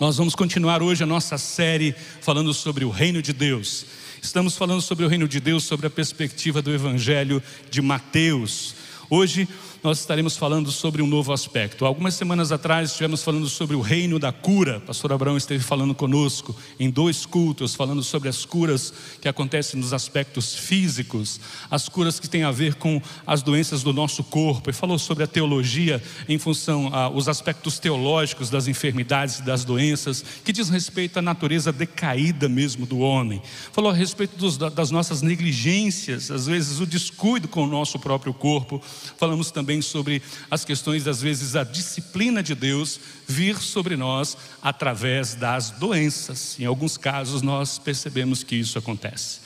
Nós vamos continuar hoje a nossa série falando sobre o reino de Deus. Estamos falando sobre o reino de Deus, sobre a perspectiva do Evangelho de Mateus. Hoje nós estaremos falando sobre um novo aspecto. Algumas semanas atrás estivemos falando sobre o reino da cura. O pastor Abraão esteve falando conosco em dois cultos, falando sobre as curas que acontecem nos aspectos físicos, as curas que têm a ver com as doenças do nosso corpo, e falou sobre a teologia em função aos aspectos teológicos das enfermidades e das doenças, que diz respeito à natureza decaída mesmo do homem. Falou a respeito dos, das nossas negligências, às vezes o descuido com o nosso próprio corpo. Falamos também também sobre as questões, às vezes, a disciplina de Deus vir sobre nós através das doenças. Em alguns casos, nós percebemos que isso acontece.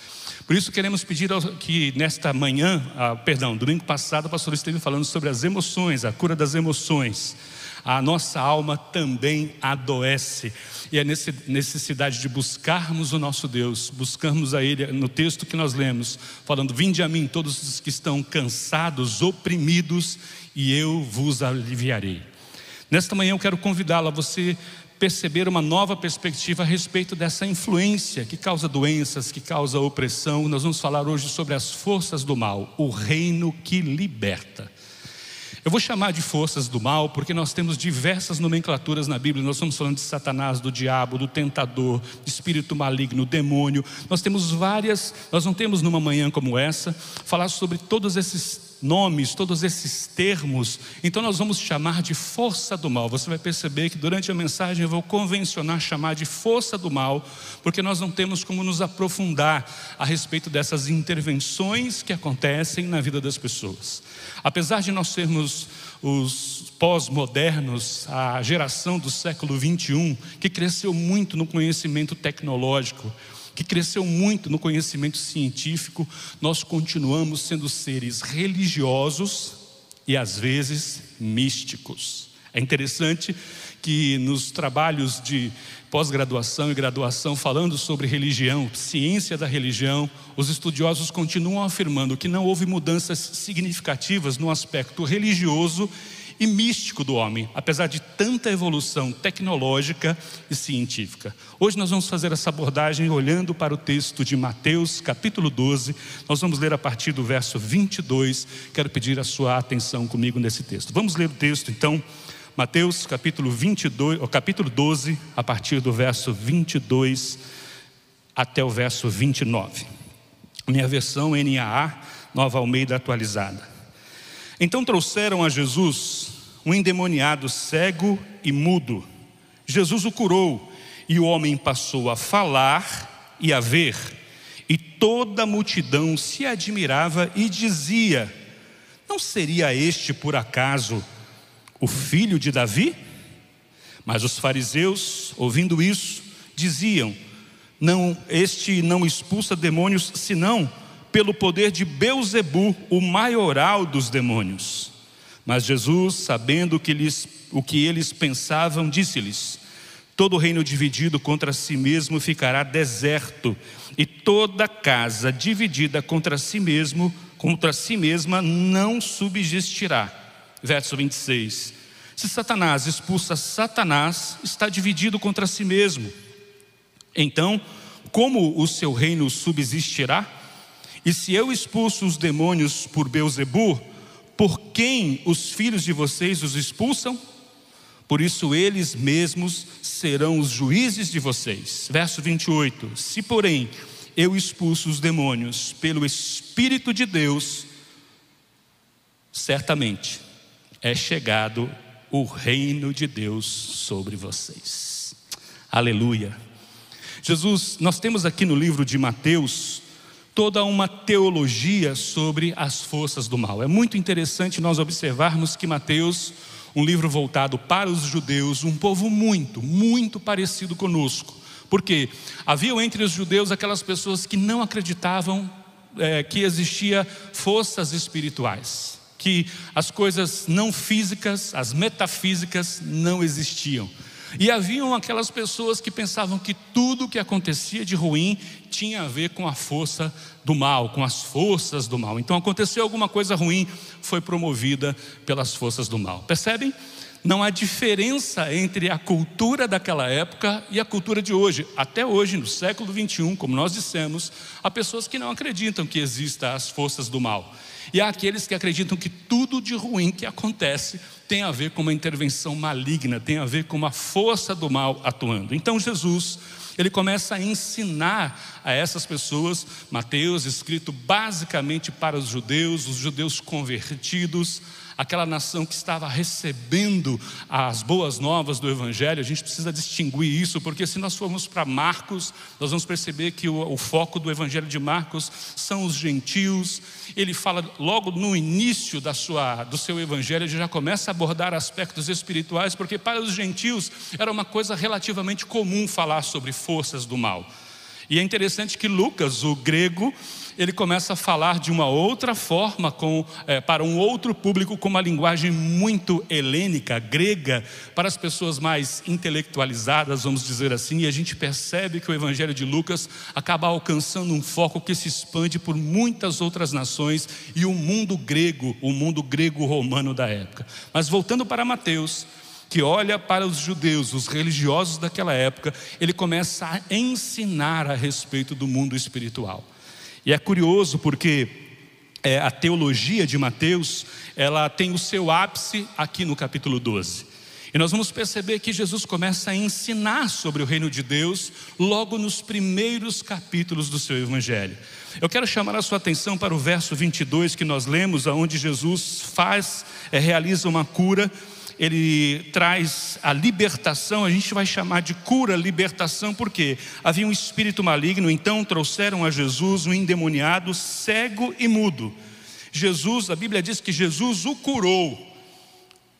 Por isso, queremos pedir que nesta manhã, ah, perdão, domingo passado, o pastor esteve falando sobre as emoções, a cura das emoções a nossa alma também adoece. E é necessidade de buscarmos o nosso Deus, buscarmos a Ele no texto que nós lemos, falando: Vinde a mim, todos os que estão cansados, oprimidos, e eu vos aliviarei. Nesta manhã eu quero convidá-lo a você perceber uma nova perspectiva a respeito dessa influência que causa doenças, que causa opressão. Nós vamos falar hoje sobre as forças do mal, o reino que liberta. Eu vou chamar de forças do mal porque nós temos diversas nomenclaturas na Bíblia. Nós estamos falando de Satanás, do diabo, do tentador, espírito maligno, demônio. Nós temos várias, nós não temos numa manhã como essa falar sobre todos esses nomes, todos esses termos, então nós vamos chamar de força do mal. Você vai perceber que durante a mensagem eu vou convencionar chamar de força do mal, porque nós não temos como nos aprofundar a respeito dessas intervenções que acontecem na vida das pessoas. Apesar de nós sermos os pós-modernos, a geração do século 21, que cresceu muito no conhecimento tecnológico, que cresceu muito no conhecimento científico, nós continuamos sendo seres religiosos e às vezes místicos. É interessante que nos trabalhos de pós-graduação e graduação falando sobre religião, ciência da religião, os estudiosos continuam afirmando que não houve mudanças significativas no aspecto religioso e místico do homem, apesar de tanta evolução tecnológica e científica. Hoje nós vamos fazer essa abordagem olhando para o texto de Mateus, capítulo 12. Nós vamos ler a partir do verso 22. Quero pedir a sua atenção comigo nesse texto. Vamos ler o texto então. Mateus capítulo 22, o capítulo 12, a partir do verso 22 até o verso 29. Minha versão NAA, Nova Almeida atualizada. Então trouxeram a Jesus um endemoniado cego e mudo. Jesus o curou e o homem passou a falar e a ver. E toda a multidão se admirava e dizia: Não seria este por acaso o filho de Davi? Mas os fariseus, ouvindo isso, diziam: Não, este não expulsa demônios senão pelo poder de Beuzebu, o maioral dos demônios. Mas Jesus, sabendo que lhes, o que eles pensavam, disse-lhes: Todo reino dividido contra si mesmo ficará deserto, e toda casa dividida contra si mesmo, contra si mesma, não subsistirá. Verso 26. Se Satanás expulsa Satanás, está dividido contra si mesmo. Então, como o seu reino subsistirá? E se eu expulso os demônios por Beuzebu, por quem os filhos de vocês os expulsam? Por isso eles mesmos serão os juízes de vocês. Verso 28. Se, porém, eu expulso os demônios pelo Espírito de Deus, certamente é chegado o reino de Deus sobre vocês. Aleluia. Jesus, nós temos aqui no livro de Mateus toda uma teologia sobre as forças do mal. É muito interessante nós observarmos que Mateus, um livro voltado para os judeus, um povo muito, muito parecido conosco. Porque haviam entre os judeus aquelas pessoas que não acreditavam é, que existia forças espirituais, que as coisas não físicas, as metafísicas não existiam. E haviam aquelas pessoas que pensavam que tudo o que acontecia de ruim tinha a ver com a força do mal, com as forças do mal. Então aconteceu alguma coisa ruim, foi promovida pelas forças do mal. Percebem? não há diferença entre a cultura daquela época e a cultura de hoje. Até hoje, no século 21, como nós dissemos, há pessoas que não acreditam que existam as forças do mal. E há aqueles que acreditam que tudo de ruim que acontece tem a ver com uma intervenção maligna, tem a ver com uma força do mal atuando. Então Jesus, ele começa a ensinar a essas pessoas, Mateus, escrito basicamente para os judeus, os judeus convertidos, aquela nação que estava recebendo as boas novas do Evangelho, a gente precisa distinguir isso, porque se nós formos para Marcos, nós vamos perceber que o, o, foco do Evangelho de Marcos são os gentios. Ele fala logo no início da sua, do seu Evangelho, ele já começa abordar aspectos espirituais, porque para os gentios era uma coisa relativamente comum falar sobre forças do mal. E é interessante que Lucas, o grego, ele começa a falar de uma outra forma, com, é, para um outro público, com uma linguagem muito helênica, grega, para as pessoas mais intelectualizadas, vamos dizer assim, e a gente percebe que o Evangelho de Lucas acaba alcançando um foco que se expande por muitas outras nações e o mundo grego, o mundo grego-romano da época. Mas voltando para Mateus, que olha para os judeus, os religiosos daquela época, ele começa a ensinar a respeito do mundo espiritual. E é curioso porque é, a teologia de Mateus, ela tem o seu ápice aqui no capítulo 12. E nós vamos perceber que Jesus começa a ensinar sobre o reino de Deus logo nos primeiros capítulos do seu evangelho. Eu quero chamar a sua atenção para o verso 22 que nós lemos, aonde Jesus faz, é, realiza uma cura ele traz a libertação, a gente vai chamar de cura, libertação, porque havia um espírito maligno, então trouxeram a Jesus um endemoniado, cego e mudo. Jesus, a Bíblia diz que Jesus o curou.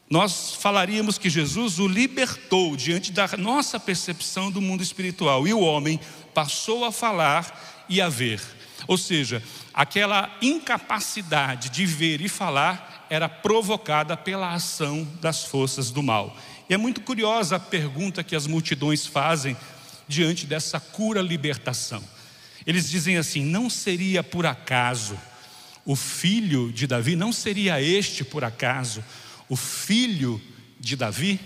Nós falaríamos que Jesus o libertou diante da nossa percepção do mundo espiritual, e o homem passou a falar e a ver. Ou seja, aquela incapacidade de ver e falar era provocada pela ação das forças do mal. E é muito curiosa a pergunta que as multidões fazem diante dessa cura libertação. Eles dizem assim: não seria por acaso o filho de Davi, não seria este por acaso o filho de Davi?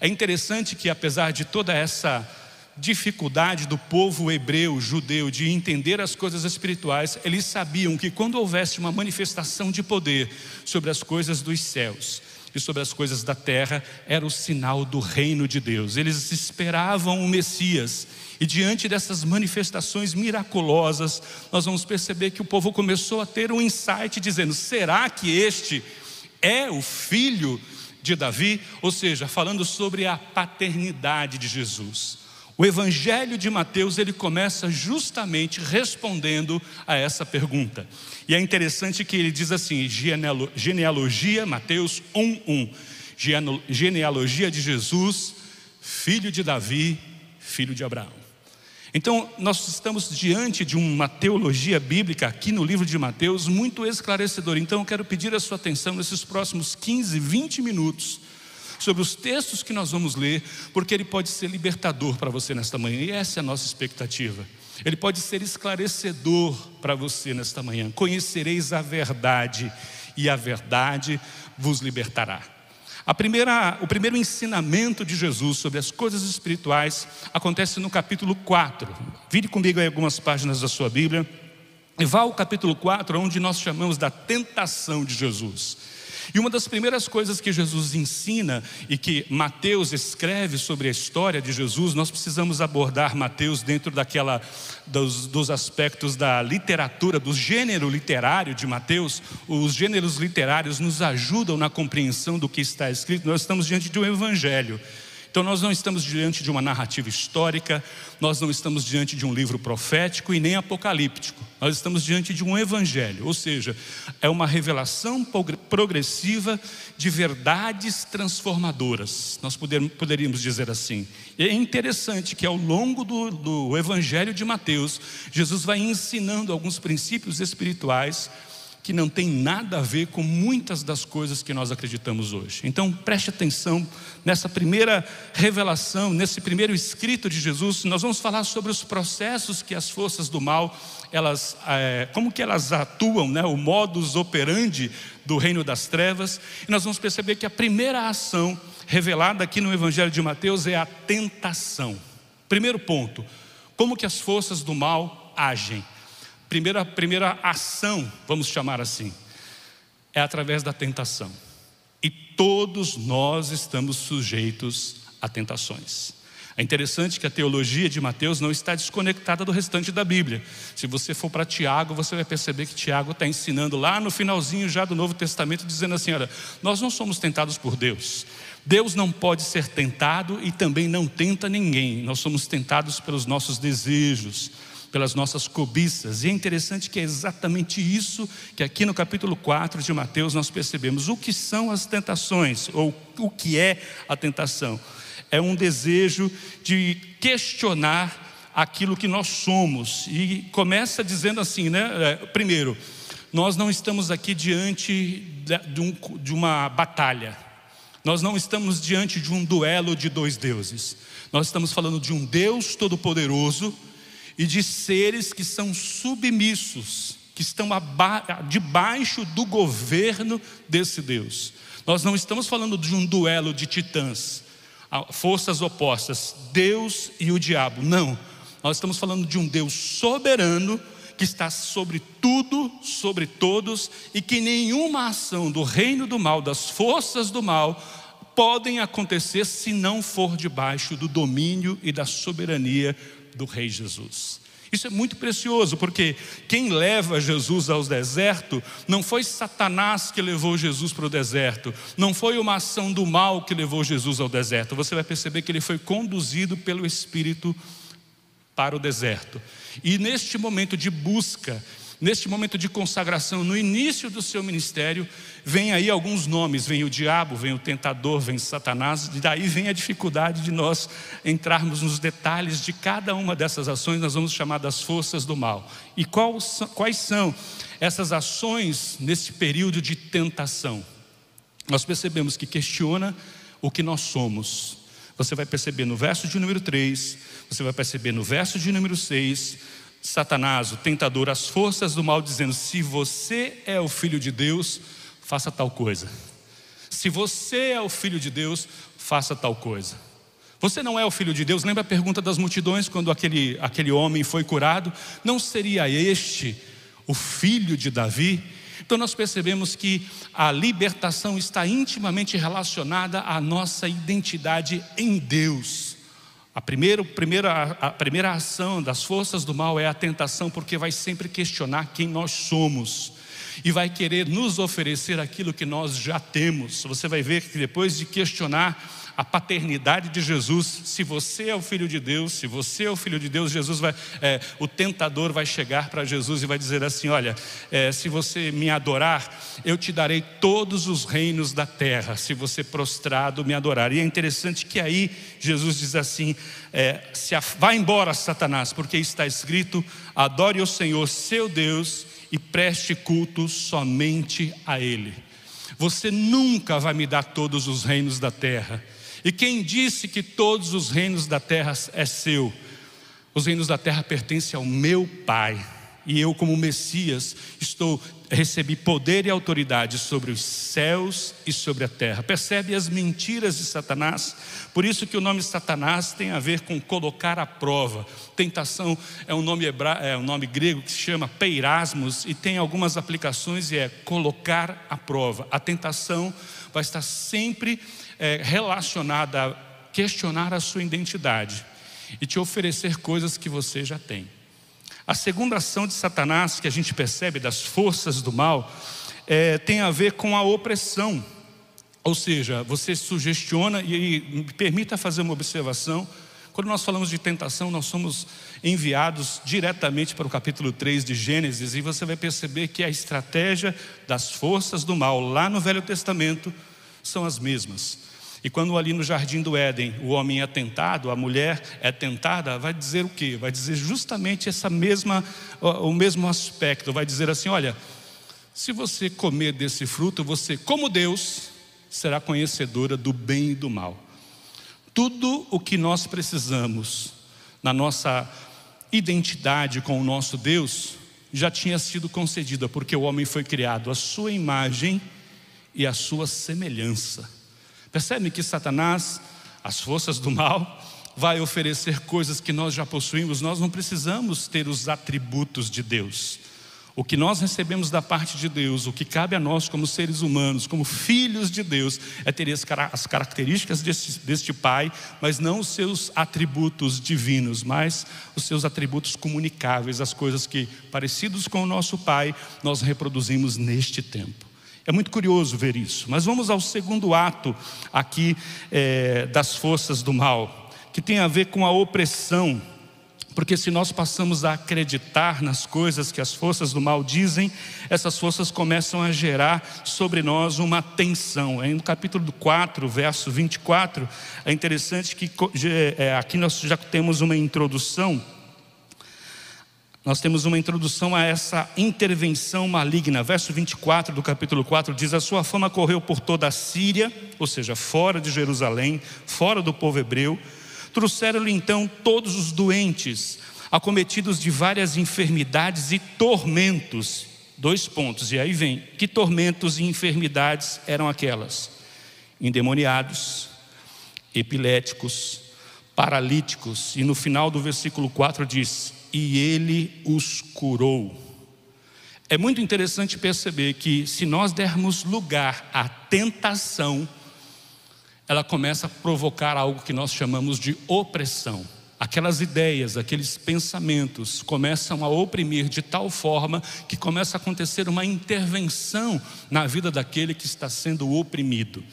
É interessante que, apesar de toda essa dificuldade do povo hebreu, judeu, de entender as coisas espirituais, eles sabiam que quando houvesse uma manifestação de poder sobre as coisas dos céus e sobre as coisas da terra, era o sinal do reino de Deus. Eles esperavam o Messias. E diante dessas manifestações miraculosas, nós vamos perceber que o povo começou a ter um insight dizendo: será que este é o filho de Davi? Ou seja, falando sobre a paternidade de Jesus. O Evangelho de Mateus ele começa justamente respondendo a essa pergunta. E é interessante que ele diz assim: genealogia, Mateus 1:1, genealogia de Jesus, filho de Davi, filho de Abraão. Então, nós estamos diante de uma teologia bíblica aqui no livro de Mateus muito esclarecedora. Então, eu quero pedir a sua atenção nesses próximos 15, 20 minutos sobre os textos que nós vamos ler, porque ele pode ser libertador para você nesta manhã, e essa é a nossa expectativa. Ele pode ser esclarecedor para você nesta manhã. Conhecereis a verdade, e a verdade vos libertará. Primeira, o primeiro ensinamento de Jesus sobre as coisas espirituais acontece no capítulo 4. Vire comigo aí algumas páginas da sua Bíblia. E vá ao capítulo 4, onde nós chamamos da tentação de Jesus. E uma das primeiras coisas que Jesus ensina e que Mateus escreve sobre a história de Jesus, nós precisamos abordar Mateus dentro daquela dos, dos aspectos da literatura, do gênero literário de Mateus. Os gêneros literários nos ajudam na compreensão do que está escrito. Nós estamos diante de um evangelho. Então, nós não estamos diante de uma narrativa histórica, nós não estamos diante de um livro profético e nem apocalíptico, nós estamos diante de um evangelho, ou seja, é uma revelação progressiva de verdades transformadoras, nós poderíamos dizer assim. E é interessante que ao longo do, do evangelho de Mateus, Jesus vai ensinando alguns princípios espirituais que não tem nada a ver com muitas das coisas que nós acreditamos hoje. Então preste atenção nessa primeira revelação, nesse primeiro escrito de Jesus. Nós vamos falar sobre os processos que as forças do mal, elas, é, como que elas atuam, né? o modus operandi do reino das trevas. E nós vamos perceber que a primeira ação revelada aqui no Evangelho de Mateus é a tentação. Primeiro ponto, como que as forças do mal agem? Primeira, primeira ação, vamos chamar assim, é através da tentação. E todos nós estamos sujeitos a tentações. É interessante que a teologia de Mateus não está desconectada do restante da Bíblia. Se você for para Tiago, você vai perceber que Tiago está ensinando lá no finalzinho já do Novo Testamento, dizendo assim: olha, nós não somos tentados por Deus. Deus não pode ser tentado e também não tenta ninguém. Nós somos tentados pelos nossos desejos, pelas nossas cobiças. E é interessante que é exatamente isso que aqui no capítulo 4 de Mateus nós percebemos. O que são as tentações, ou o que é a tentação? é um desejo de questionar aquilo que nós somos. E começa dizendo assim, né? É, primeiro, nós não estamos aqui diante de, de uma batalha. Nós não estamos diante de um duelo de dois deuses. Nós estamos falando de um Deus todo-poderoso e de seres que são submissos, que estão debaixo do governo desse Deus. Nós não estamos falando de um duelo de titãs forças opostas, Deus e o diabo. Não, nós estamos falando de um Deus soberano que está sobre tudo, sobre todos, e que nenhuma ação do reino do mal, das forças do mal, podem acontecer se não for debaixo do domínio e da soberania do Rei Jesus. Isso é muito precioso, porque quem leva Jesus ao deserto não foi Satanás que levou Jesus para o deserto, não foi uma ação do mal que levou Jesus ao deserto. Você vai perceber que ele foi conduzido pelo Espírito para o deserto. E neste momento de busca, neste momento de consagração, no início do seu ministério, vem aí alguns nomes: vem o diabo, vem o tentador, vem Satanás, e daí vem a dificuldade de nós entrarmos nos detalhes de cada uma dessas ações, nós vamos chamar das forças do mal. E quais são essas ações nesse período de tentação? Nós percebemos que questiona o que nós somos. Você vai perceber no verso de número 3, você vai perceber no verso de número 6, Satanás, o tentador, as forças do mal, dizendo: se você é o filho de Deus, faça tal coisa. Se você é o filho de Deus, faça tal coisa. Você não é o filho de Deus? Lembra a pergunta das multidões quando aquele, aquele homem foi curado? Não seria este o filho de Davi? Então nós percebemos que a libertação está intimamente relacionada à nossa identidade em Deus. A primeira, primeira, a primeira ação das forças do mal é a tentação, porque vai sempre questionar quem nós somos e vai querer nos oferecer aquilo que nós já temos. Você vai ver que depois de questionar a paternidade de Jesus. Se você é o filho de Deus, se você é o filho de Deus, Jesus vai, é, o tentador vai chegar para Jesus e vai dizer assim: Olha, é, se você me adorar, eu te darei todos os reinos da terra. Se você prostrado me adorar. E é interessante que aí Jesus diz assim: é, se a, Vá embora, Satanás, porque está escrito: Adore o Senhor, seu Deus, e preste culto somente a Ele. Você nunca vai me dar todos os reinos da terra. E quem disse que todos os reinos da terra é seu? Os reinos da terra pertencem ao meu Pai. E eu, como Messias, estou recebi poder e autoridade sobre os céus e sobre a terra. Percebe as mentiras de Satanás? Por isso que o nome Satanás tem a ver com colocar à prova. Tentação é um nome hebra... é um nome grego que se chama peirasmos e tem algumas aplicações e é colocar à prova. A tentação vai estar sempre é, relacionada a questionar a sua identidade e te oferecer coisas que você já tem. A segunda ação de Satanás, que a gente percebe das forças do mal, é, tem a ver com a opressão. Ou seja, você sugestiona, e, e me permita fazer uma observação. Quando nós falamos de tentação, nós somos enviados diretamente para o capítulo 3 de Gênesis, e você vai perceber que a estratégia das forças do mal lá no Velho Testamento são as mesmas. E quando ali no jardim do Éden o homem é tentado, a mulher é tentada, vai dizer o quê? Vai dizer justamente essa mesma, o mesmo aspecto. Vai dizer assim: olha, se você comer desse fruto, você, como Deus, será conhecedora do bem e do mal. Tudo o que nós precisamos na nossa identidade com o nosso Deus já tinha sido concedida, porque o homem foi criado à sua imagem e à sua semelhança. Percebe que Satanás, as forças do mal, vai oferecer coisas que nós já possuímos, nós não precisamos ter os atributos de Deus. O que nós recebemos da parte de Deus, o que cabe a nós como seres humanos, como filhos de Deus, é ter as características deste, deste Pai, mas não os seus atributos divinos, mas os seus atributos comunicáveis, as coisas que, parecidos com o nosso Pai, nós reproduzimos neste tempo. É muito curioso ver isso. Mas vamos ao segundo ato aqui é, das forças do mal, que tem a ver com a opressão porque se nós passamos a acreditar nas coisas que as forças do mal dizem, essas forças começam a gerar sobre nós uma tensão. No capítulo 4, verso 24, é interessante que é, aqui nós já temos uma introdução. Nós temos uma introdução a essa intervenção maligna. Verso 24 do capítulo 4 diz: A sua fama correu por toda a Síria, ou seja, fora de Jerusalém, fora do povo hebreu Trouxeram-lhe então todos os doentes, acometidos de várias enfermidades e tormentos. Dois pontos, e aí vem: que tormentos e enfermidades eram aquelas? Endemoniados, epiléticos, paralíticos, e no final do versículo 4 diz: E ele os curou. É muito interessante perceber que, se nós dermos lugar à tentação, ela começa a provocar algo que nós chamamos de opressão. Aquelas ideias, aqueles pensamentos começam a oprimir de tal forma que começa a acontecer uma intervenção na vida daquele que está sendo oprimido.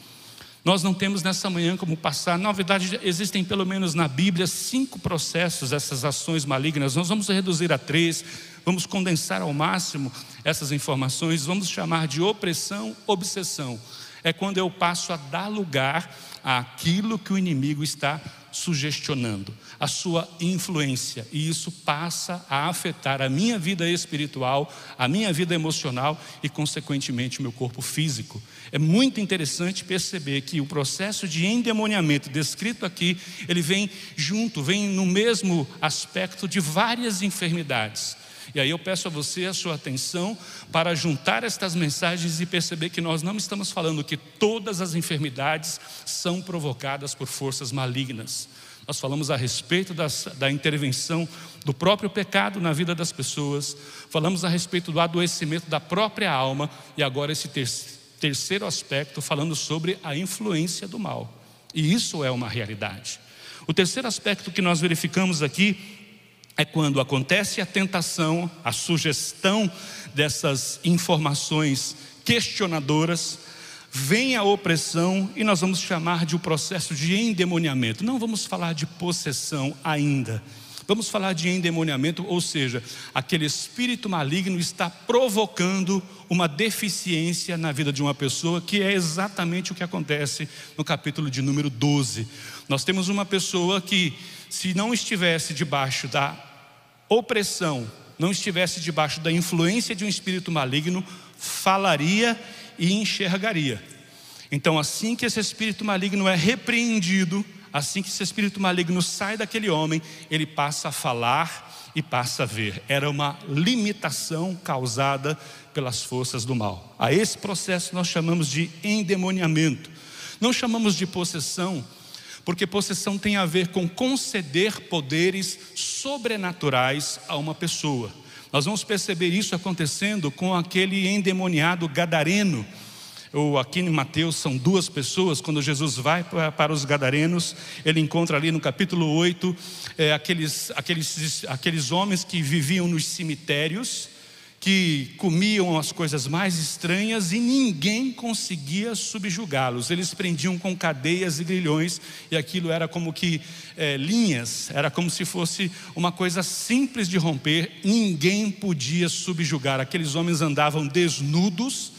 Nós não temos nessa manhã como passar, na verdade, existem pelo menos na Bíblia cinco processos, essas ações malignas. Nós vamos reduzir a três, vamos condensar ao máximo essas informações, vamos chamar de opressão, obsessão. É quando eu passo a dar lugar àquilo que o inimigo está sugestionando, a sua influência, e isso passa a afetar a minha vida espiritual, a minha vida emocional e, consequentemente, o meu corpo físico. É muito interessante perceber que o processo de endemoniamento descrito aqui, ele vem junto, vem no mesmo aspecto de várias enfermidades. E aí eu peço a você a sua atenção para juntar estas mensagens e perceber que nós não estamos falando que todas as enfermidades são provocadas por forças malignas. Nós falamos a respeito das, da intervenção do próprio pecado na vida das pessoas, falamos a respeito do adoecimento da própria alma e agora esse ter, terceiro aspecto falando sobre a influência do mal. E isso é uma realidade. O terceiro aspecto que nós verificamos aqui é quando acontece a tentação, a sugestão dessas informações questionadoras, vem a opressão e nós vamos chamar de o um processo de endemoniamento. Não vamos falar de possessão ainda. Vamos falar de endemoniamento, ou seja, aquele espírito maligno está provocando uma deficiência na vida de uma pessoa, que é exatamente o que acontece no capítulo de número 12. Nós temos uma pessoa que, se não estivesse debaixo da opressão, não estivesse debaixo da influência de um espírito maligno, falaria e enxergaria. Então, assim que esse espírito maligno é repreendido, assim que esse espírito maligno sai daquele homem, ele passa a falar e passa a ver. Era uma limitação causada pelas forças do mal. A esse processo nós chamamos de endemoniamento. Não chamamos de possessão, porque possessão tem a ver com conceder poderes sobrenaturais a uma pessoa. Nós vamos perceber isso acontecendo com aquele endemoniado gadareno. Ou aqui em Mateus são duas pessoas, quando Jesus vai para os Gadarenos, ele encontra ali no capítulo 8 é, aqueles, aqueles, aqueles homens que viviam nos cemitérios, que comiam as coisas mais estranhas e ninguém conseguia subjugá-los. Eles prendiam com cadeias e grilhões, e aquilo era como que é, linhas, era como se fosse uma coisa simples de romper, ninguém podia subjugar. Aqueles homens andavam desnudos,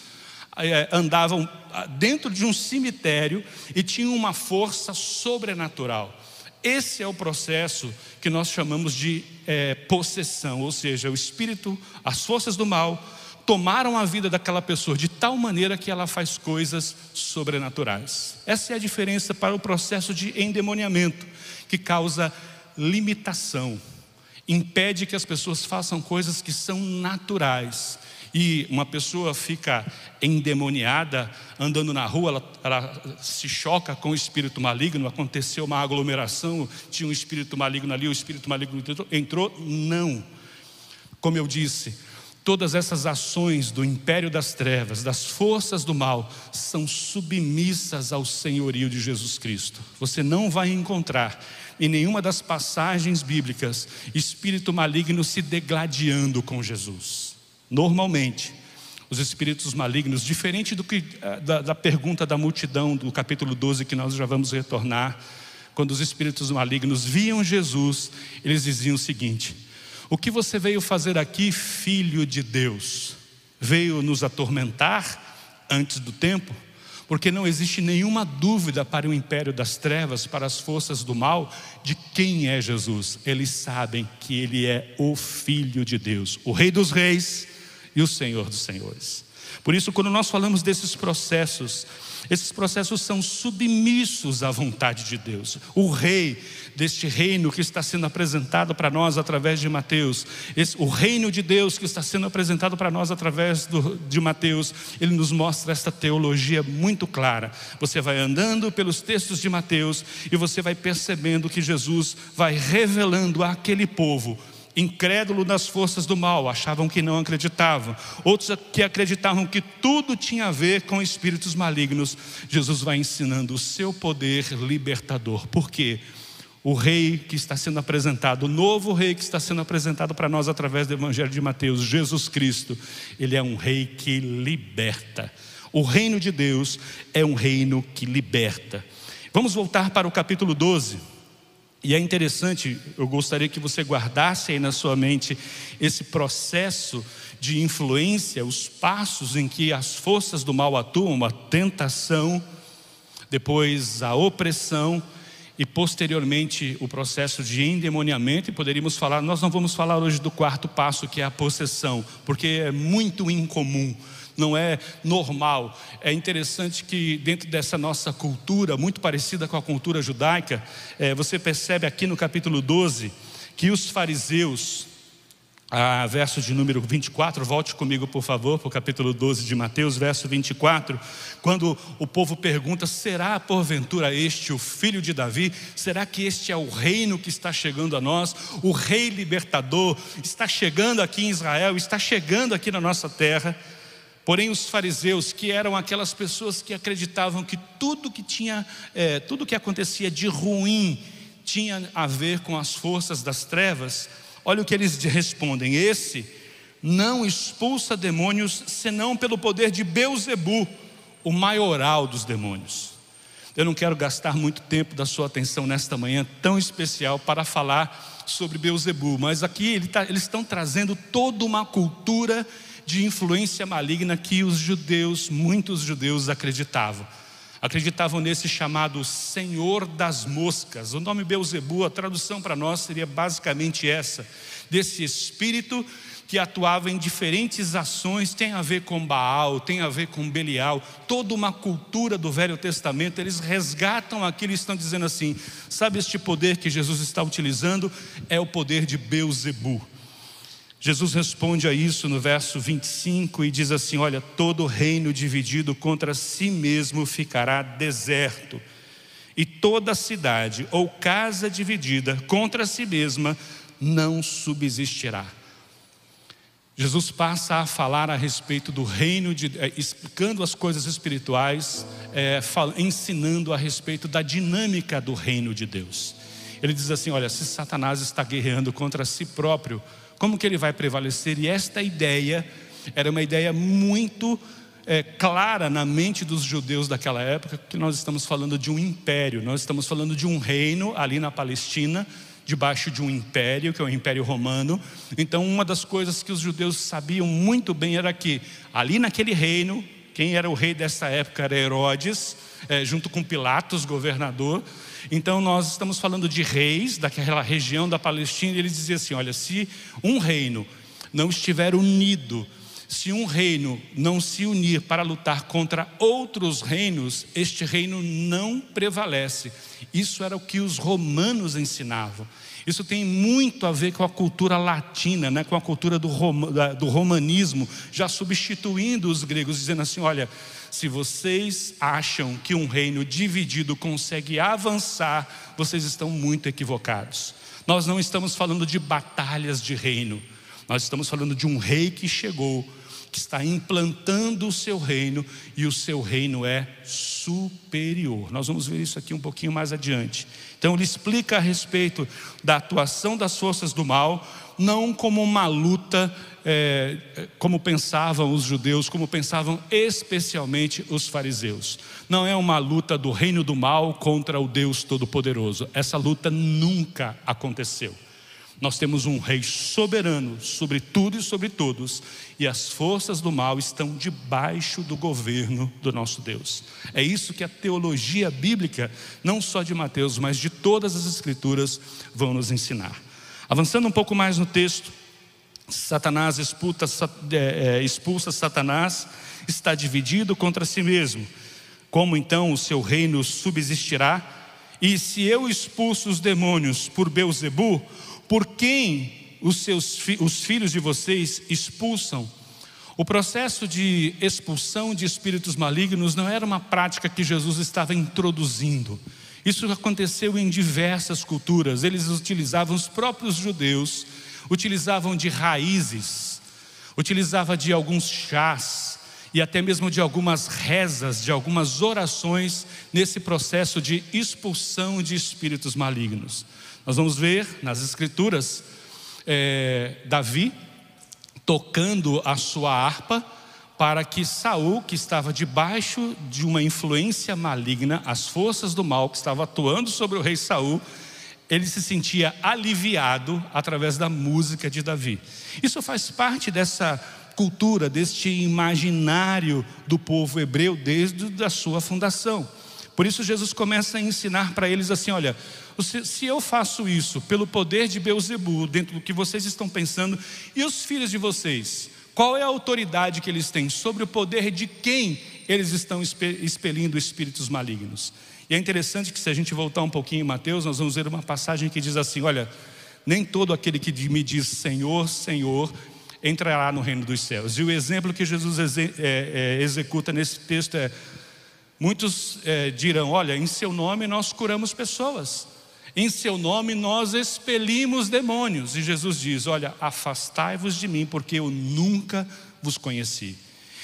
é, andavam ah, dentro de um cemitério e tinham uma força sobrenatural. Esse é o processo que nós chamamos de é, possessão, ou seja, o espírito, as forças do mal tomaram a vida daquela pessoa de tal maneira que ela faz coisas sobrenaturais. Essa é a diferença para o processo de endemoniamento, que causa limitação, impede que as pessoas façam coisas que são naturais. E uma pessoa fica endemoniada, andando na rua, ela, ela, se choca com o espírito maligno, aconteceu uma aglomeração, tinha um espírito maligno ali, o espírito maligno entrou, não. Como eu disse, todas essas ações do império das trevas, das forças do mal, são submissas ao senhorio de Jesus Cristo. Você não vai encontrar em nenhuma das passagens bíblicas espírito maligno se degladiando com Jesus. Normalmente, os espíritos malignos, diferente do que eh, da, da, pergunta da multidão do capítulo 12 que nós já vamos retornar, quando os espíritos malignos viam Jesus, eles diziam o seguinte: O que você veio fazer aqui, filho de Deus? Veio nos atormentar antes do tempo? Porque não existe nenhuma dúvida para o império das trevas, para as forças do mal, de quem é Jesus. Eles sabem que ele é o Filho de Deus, o Rei dos Reis e o Senhor dos Senhores. Por isso, quando nós falamos desses processos, esses processos são submissos à vontade de Deus. O rei deste reino que está sendo apresentado para nós através de Mateus, esse, o reino de Deus que está sendo apresentado para nós através do, de Mateus, ele nos mostra esta teologia muito clara. Você vai andando pelos textos de Mateus e você vai percebendo que Jesus vai revelando àquele povo incrédulo nas forças do mal, achavam que não acreditavam. Outros que acreditavam que tudo tinha a ver com espíritos malignos. Jesus vai ensinando o seu poder libertador. Por quê? O rei que está sendo apresentado, o novo rei que está sendo apresentado para nós através do Evangelho de Mateus, Jesus Cristo, ele é um rei que liberta. O reino de Deus é um reino que liberta. Vamos voltar para o capítulo 12. E é interessante, eu gostaria que você guardasse aí na sua mente esse processo de influência, os passos em que as forças do mal atuam, a tentação, depois a opressão e posteriormente o processo de endemoniamento. E poderíamos falar, nós não vamos falar hoje do quarto passo que é a possessão, porque é muito incomum não é normal. É interessante que, dentro dessa nossa cultura, muito parecida com a cultura judaica, é, você percebe aqui no capítulo 12 que os fariseus, a verso de número 24, volte comigo por favor para o capítulo 12 de Mateus, verso 24, quando o povo pergunta: será porventura este o filho de Davi? Será que este é o reino que está chegando a nós? O rei libertador está chegando aqui em Israel, está chegando aqui na nossa terra. Porém, os fariseus, que eram aquelas pessoas que acreditavam que tudo que tinha, é, tudo que acontecia de ruim tinha a ver com as forças das trevas, olha o que eles respondem: esse não expulsa demônios senão pelo poder de Beuzebu, o maioral dos demônios. Eu não quero gastar muito tempo da sua atenção nesta manhã tão especial para falar sobre Beuzebu, mas aqui tá, eles estão trazendo toda uma cultura de influência maligna que os judeus, muitos judeus acreditavam. Acreditavam nesse chamado Senhor das Moscas. O nome Beuzebu, a tradução para nós seria basicamente essa: desse espírito que atuava em diferentes ações, tem a ver com Baal, tem a ver com Belial, toda uma cultura do Velho Testamento, eles resgatam aquilo e estão dizendo assim: sabe este poder que Jesus está utilizando? É o poder de Beuzebu. Jesus responde a isso no verso 25 e diz assim: Olha, todo reino dividido contra si mesmo ficará deserto, e toda cidade ou casa dividida contra si mesma não subsistirá. Jesus passa a falar a respeito do reino, de, é, explicando as coisas espirituais, é, ensinando a respeito da dinâmica do reino de Deus. Ele diz assim: Olha, se Satanás está guerreando contra si próprio, como que ele vai prevalecer? E esta ideia era uma ideia muito é, clara na mente dos judeus daquela época, que nós estamos falando de um império, nós estamos falando de um reino ali na Palestina, debaixo de um império, que é o Império Romano. Então, uma das coisas que os judeus sabiam muito bem era que ali naquele reino, quem era o rei dessa época era Herodes, é, junto com Pilatos, governador. Então nós estamos falando de reis daquela região da Palestina, e ele dizia assim: olha, se um reino não estiver unido, se um reino não se unir para lutar contra outros reinos, este reino não prevalece. Isso era o que os romanos ensinavam. Isso tem muito a ver com a cultura latina, né? com a cultura do, do romanismo, já substituindo os gregos, dizendo assim: olha, se vocês acham que um reino dividido consegue avançar, vocês estão muito equivocados. Nós não estamos falando de batalhas de reino, nós estamos falando de um rei que chegou que está implantando o seu reino e o seu reino é superior. Nós vamos ver isso aqui um pouquinho mais adiante. Então, ele explica a respeito da atuação das forças do mal, não como uma luta, é, como pensavam os judeus, como pensavam especialmente os fariseus. Não é uma luta do reino do mal contra o Deus Todo-Poderoso. Essa luta nunca aconteceu. Nós temos um rei soberano sobre tudo e sobre todos, e as forças do mal estão debaixo do governo do nosso Deus. É isso que a teologia bíblica, não só de Mateus, mas de todas as Escrituras, vão nos ensinar. Avançando um pouco mais no texto, Satanás expulsa, é, é, expulsa Satanás, está dividido contra si mesmo. Como então o seu reino subsistirá? E se eu expulso os demônios por Beuzebu, por quem os, seus, os filhos de vocês expulsam. O processo de expulsão de espíritos malignos não era uma prática que Jesus estava introduzindo. Isso aconteceu em diversas culturas. Eles utilizavam, os próprios judeus, utilizavam de raízes, utilizavam de alguns chás e até mesmo de algumas rezas, de algumas orações nesse processo de expulsão de espíritos malignos. Nós vamos ver nas Escrituras é, Davi tocando a sua harpa para que Saul, que estava debaixo de uma influência maligna, as forças do mal que estavam atuando sobre o rei Saul, ele se sentia aliviado através da música de Davi. Isso faz parte dessa cultura, deste imaginário do povo hebreu desde a sua fundação. Por isso Jesus começa a ensinar para eles assim: olha, se eu faço isso pelo poder de Beuzebu, dentro do que vocês estão pensando, e os filhos de vocês, qual é a autoridade que eles têm sobre o poder de quem eles estão expelindo espíritos malignos? E é interessante que se a gente voltar um pouquinho em Mateus, nós vamos ver uma passagem que diz assim: olha, nem todo aquele que me diz Senhor, Senhor, entrará no reino dos céus. E o exemplo que Jesus é, é, executa nesse texto é Muitos é, dirão: olha, em seu nome nós curamos pessoas, em seu nome nós expelimos demônios. E Jesus diz: olha, afastai-vos de mim, porque eu nunca vos conheci.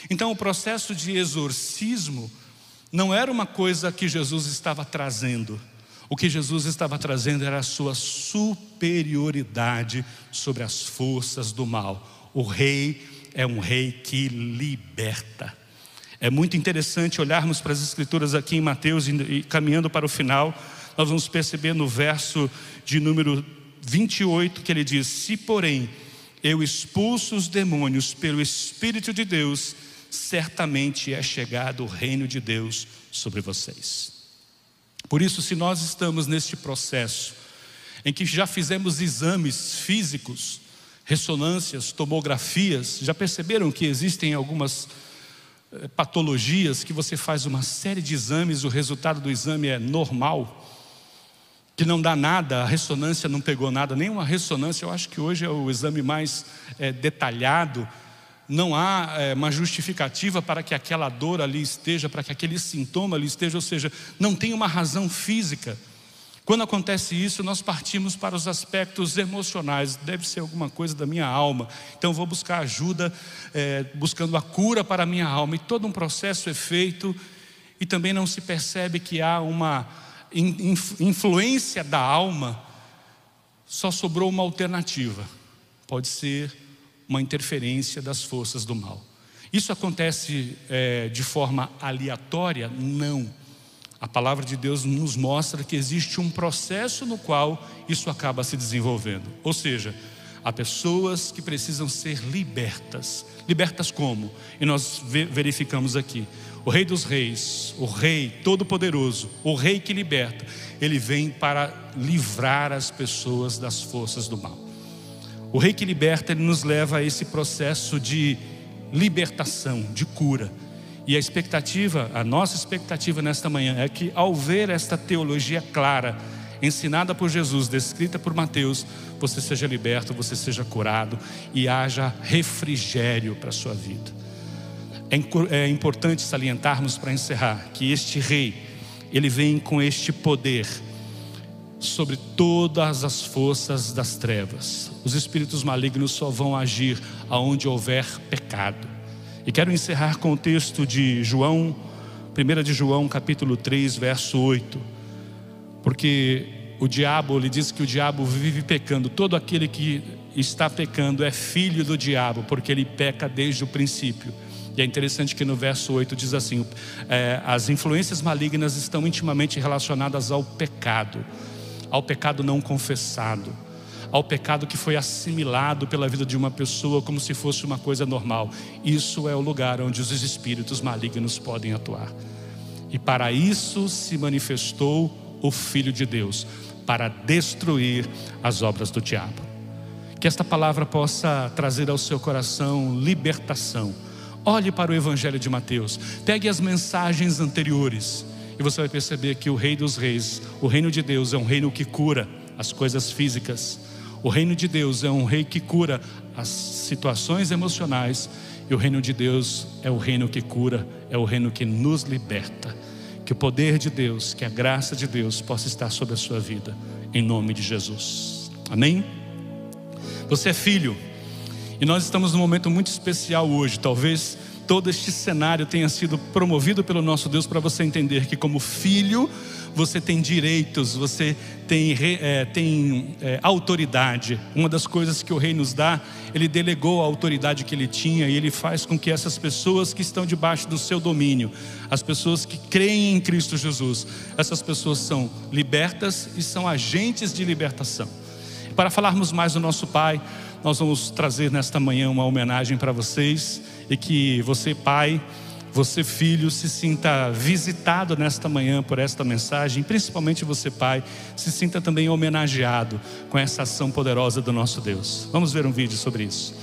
Então, o processo de exorcismo não era uma coisa que Jesus estava trazendo. O que Jesus estava trazendo era a sua superioridade sobre as forças do mal. O rei é um rei que liberta. É muito interessante olharmos para as Escrituras aqui em Mateus e caminhando para o final, nós vamos perceber no verso de número 28 que ele diz: Se, porém, eu expulso os demônios pelo Espírito de Deus, certamente é chegado o reino de Deus sobre vocês. Por isso, se nós estamos neste processo, em que já fizemos exames físicos, ressonâncias, tomografias, já perceberam que existem algumas eh, patologias que você faz uma série de exames, o resultado do exame é normal, que não dá nada, a ressonância não pegou nada, nenhuma ressonância, eu acho que hoje é o exame mais é, detalhado, não há é, uma justificativa para que aquela dor ali esteja, para que aquele sintoma ali esteja, ou seja, não tem uma razão física. Quando acontece isso, nós partimos para os aspectos emocionais. Deve ser alguma coisa da minha alma. Então, vou buscar ajuda, é, buscando a cura para a minha alma. E todo um processo é feito, e também não se percebe que há uma influência da alma. Só sobrou uma alternativa. Pode ser uma interferência das forças do mal. Isso acontece é, de forma aleatória? Não. A palavra de Deus nos mostra que existe um processo no qual isso acaba se desenvolvendo. Ou seja, há pessoas que precisam ser libertas. Libertas como? E nós verificamos aqui. O Rei dos Reis, o Rei Todo-Poderoso, o Rei que liberta, ele vem para livrar as pessoas das forças do mal. O Rei que liberta, ele nos leva a esse processo de libertação, de cura. E a expectativa, a nossa expectativa nesta manhã é que ao ver esta teologia clara, ensinada por Jesus, descrita por Mateus, você seja liberto, você seja curado e haja refrigério para a sua vida. É, é importante salientarmos para encerrar que este rei, ele vem com este poder sobre todas as forças das trevas. Os espíritos malignos só vão agir aonde houver pecado. E quero encerrar com o texto de João, 1 de João, capítulo 3, verso 8. Porque o diabo, ele diz que o diabo vive pecando. Todo aquele que está pecando é filho do diabo, porque ele peca desde o princípio. E é interessante que no verso 8 diz assim: é, as influências malignas estão intimamente relacionadas ao pecado, ao pecado não confessado ao pecado que foi assimilado pela vida de uma pessoa como se fosse uma coisa normal. Isso é o lugar onde os espíritos malignos podem atuar. E para isso se manifestou o Filho de Deus para destruir as obras do diabo. Que esta palavra possa trazer ao seu coração libertação. Olhe para o Evangelho de Mateus, pegue as mensagens anteriores e você vai perceber que o Rei dos Reis, o reino de Deus, é um reino que cura as coisas físicas, o reino de Deus é um rei que cura as situações emocionais, e o reino de Deus é o reino que cura, é o reino que nos liberta. Que o poder de Deus, que a graça de Deus possa estar sobre a sua vida, em nome de Jesus. Amém? Você é filho, e nós estamos num momento muito especial hoje, talvez todo este cenário tenha sido promovido pelo nosso Deus para você entender que, como filho, você tem direitos, você tem, é, tem é, autoridade. Uma das coisas que o rei nos dá, ele delegou a autoridade que ele tinha e ele faz com que essas pessoas que estão debaixo do seu domínio, as pessoas que creem em Cristo Jesus, essas pessoas são libertas e são agentes de libertação. Para falarmos mais do nosso Pai, nós vamos trazer nesta manhã uma homenagem para vocês e que você, pai, você, filho, se sinta visitado nesta manhã por esta mensagem, principalmente você, pai, se sinta também homenageado com essa ação poderosa do nosso Deus. Vamos ver um vídeo sobre isso.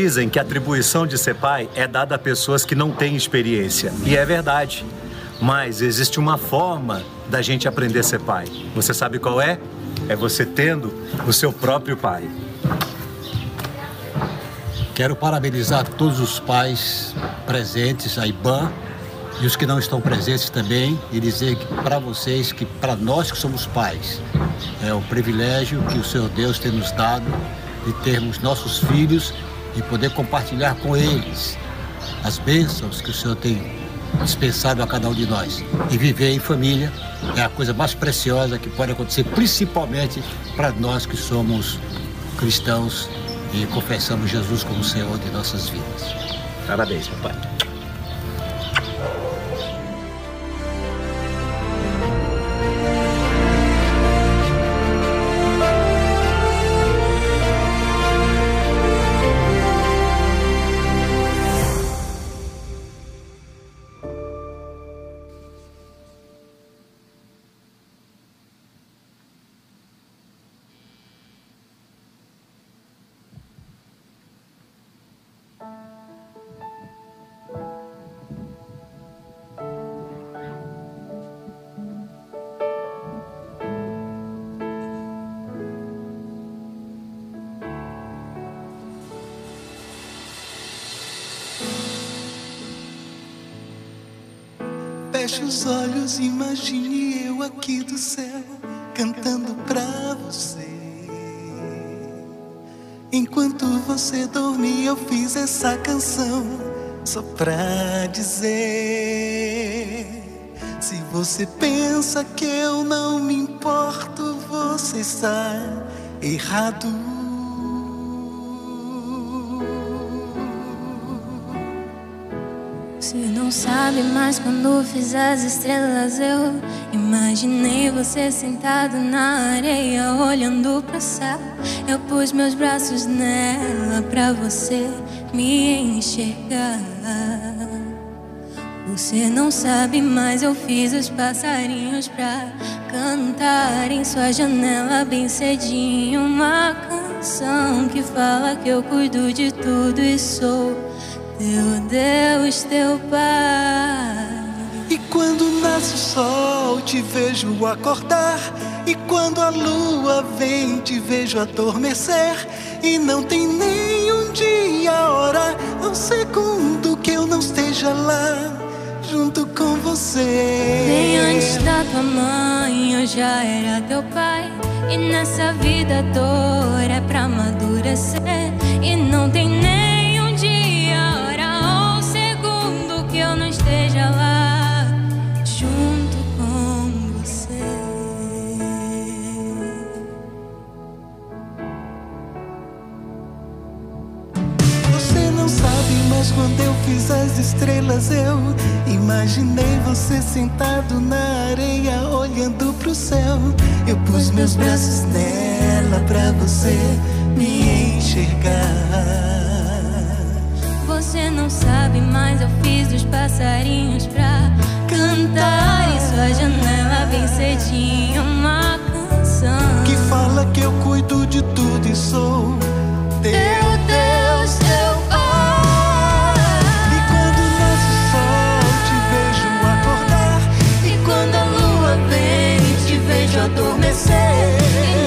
Dizem que a atribuição de ser pai é dada a pessoas que não têm experiência. E é verdade. Mas existe uma forma da gente aprender a ser pai. Você sabe qual é? É você tendo o seu próprio pai. Quero parabenizar todos os pais presentes, a IBAN e os que não estão presentes também, e dizer para vocês que para nós que somos pais, é um privilégio que o Senhor Deus tem nos dado de termos nossos filhos e poder compartilhar com eles as bênçãos que o Senhor tem dispensado a cada um de nós. E viver em família é a coisa mais preciosa que pode acontecer, principalmente para nós que somos cristãos e confessamos Jesus como Senhor de nossas vidas. Parabéns, papai. Olhos, imagine eu aqui do céu cantando pra você. Enquanto você dormia, eu fiz essa canção só pra dizer. Se você pensa que eu não me importo, você está errado. Não sabe, mas quando fiz as estrelas eu imaginei você sentado na areia olhando pro céu. Eu pus meus braços nela pra você me enxergar. Você não sabe, mas eu fiz os passarinhos pra cantar em sua janela bem cedinho. Uma canção que fala que eu cuido de tudo e sou teu Deus, teu Pai. E quando nasce o sol, te vejo acordar. E quando a lua vem, te vejo adormecer. E não tem nem um dia, hora, um segundo que eu não esteja lá junto com você. Bem antes da tua mãe, eu já era teu pai. E nessa vida dor é pra amadurecer. E não tem nem mas quando eu fiz as estrelas, eu imaginei você sentado na areia, olhando pro céu. Eu pus meus braços nela pra você me enxergar. Você não sabe, mas eu fiz os passarinhos pra cantar em sua janela bem cedinho uma canção. Que fala que eu cuido de tudo e sou teu. Adormecer.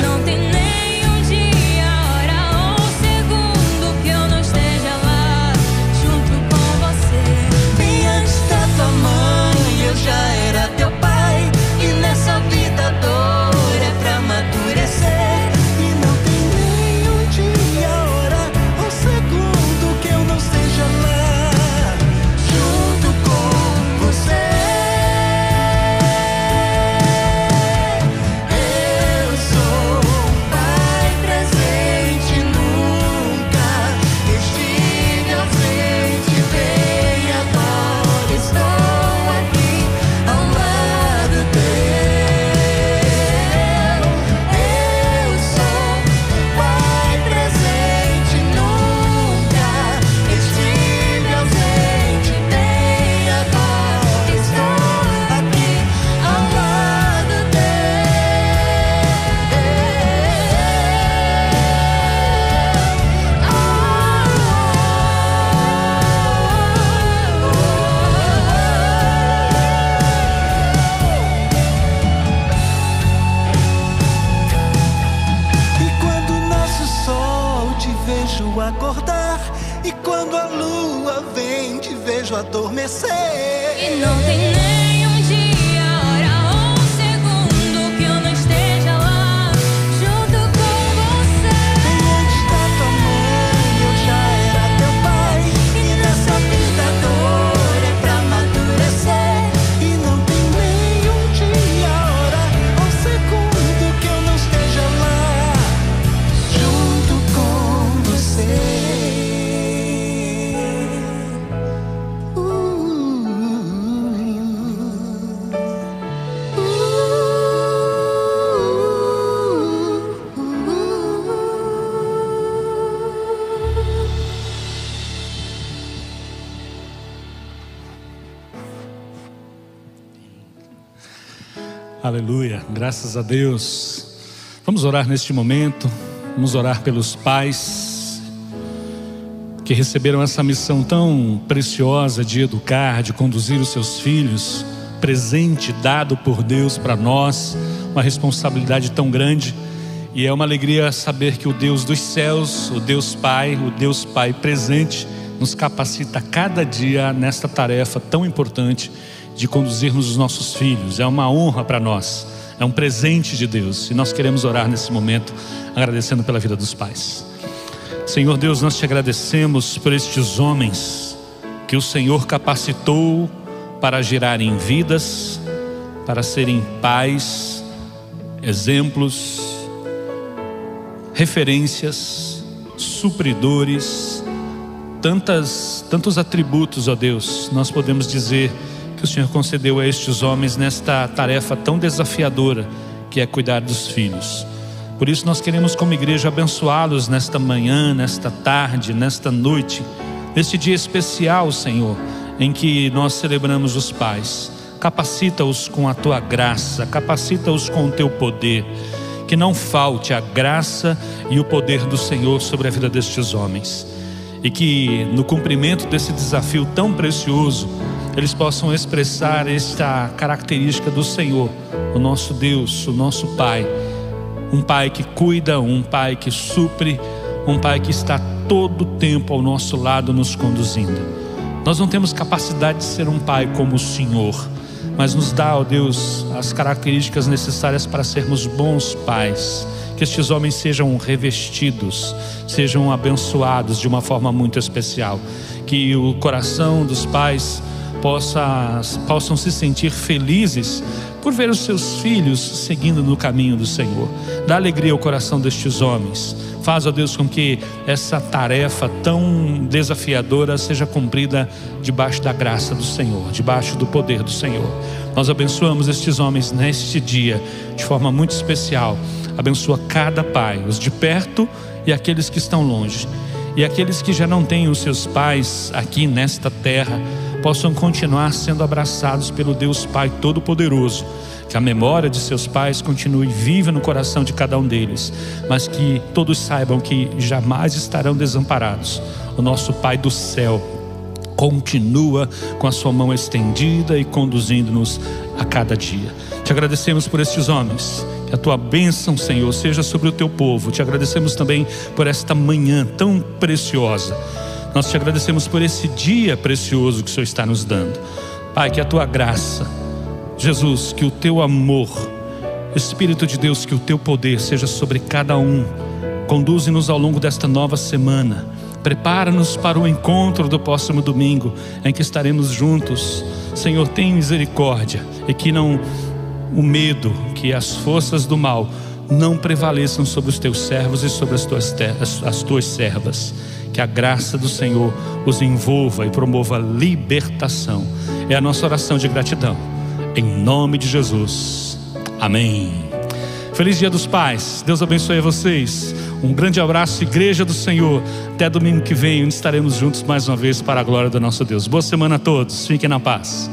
Aleluia, graças a Deus. Vamos orar neste momento, vamos orar pelos pais que receberam essa missão tão preciosa de educar, de conduzir os seus filhos, presente dado por Deus para nós, uma responsabilidade tão grande. E é uma alegria saber que o Deus dos céus, o Deus Pai, o Deus Pai presente, nos capacita cada dia nesta tarefa tão importante de conduzirmos os nossos filhos. É uma honra para nós, é um presente de Deus. E nós queremos orar nesse momento, agradecendo pela vida dos pais. Senhor Deus, nós te agradecemos por estes homens que o Senhor capacitou para girarem vidas, para serem pais, exemplos, referências, supridores, tantas, tantos atributos, ó Deus, nós podemos dizer que o Senhor concedeu a estes homens nesta tarefa tão desafiadora que é cuidar dos filhos. Por isso nós queremos como igreja abençoá-los nesta manhã, nesta tarde, nesta noite, neste dia especial, Senhor, em que nós celebramos os pais. Capacita-os com a tua graça, capacita-os com o teu poder. Que não falte a graça e o poder do Senhor sobre a vida destes homens. E que no cumprimento desse desafio tão precioso, eles possam expressar esta característica do Senhor, o nosso Deus, o nosso Pai. Um Pai que cuida, um Pai que supre, um Pai que está todo o tempo ao nosso lado nos conduzindo. Nós não temos capacidade de ser um pai como o Senhor, mas nos dá, ó Deus, as características necessárias para sermos bons pais. Que estes homens sejam revestidos, sejam abençoados de uma forma muito especial. Que o coração dos pais possa, possam se sentir felizes por ver os seus filhos seguindo no caminho do Senhor. Dá alegria ao coração destes homens. Faz, ó Deus, com que essa tarefa tão desafiadora seja cumprida debaixo da graça do Senhor, debaixo do poder do Senhor. Nós abençoamos estes homens neste dia de forma muito especial. Abençoa cada pai, os de perto e aqueles que estão longe. E aqueles que já não têm os seus pais aqui nesta terra, possam continuar sendo abraçados pelo Deus Pai Todo-Poderoso. Que a memória de seus pais continue viva no coração de cada um deles, mas que todos saibam que jamais estarão desamparados. O nosso Pai do céu continua com a sua mão estendida e conduzindo-nos a cada dia. Te agradecemos por estes homens. A tua bênção, Senhor, seja sobre o teu povo. Te agradecemos também por esta manhã tão preciosa. Nós te agradecemos por esse dia precioso que o Senhor está nos dando. Pai, que a tua graça, Jesus, que o teu amor, Espírito de Deus, que o teu poder seja sobre cada um. Conduze-nos ao longo desta nova semana. Prepara-nos para o encontro do próximo domingo, em que estaremos juntos. Senhor, tem misericórdia e que não o medo, que as forças do mal não prevaleçam sobre os teus servos e sobre as tuas, terras, as tuas servas. Que a graça do Senhor os envolva e promova libertação. É a nossa oração de gratidão. Em nome de Jesus. Amém. Feliz Dia dos Pais. Deus abençoe vocês. Um grande abraço, Igreja do Senhor. Até domingo que vem, onde estaremos juntos mais uma vez para a glória do nosso Deus. Boa semana a todos. Fiquem na paz.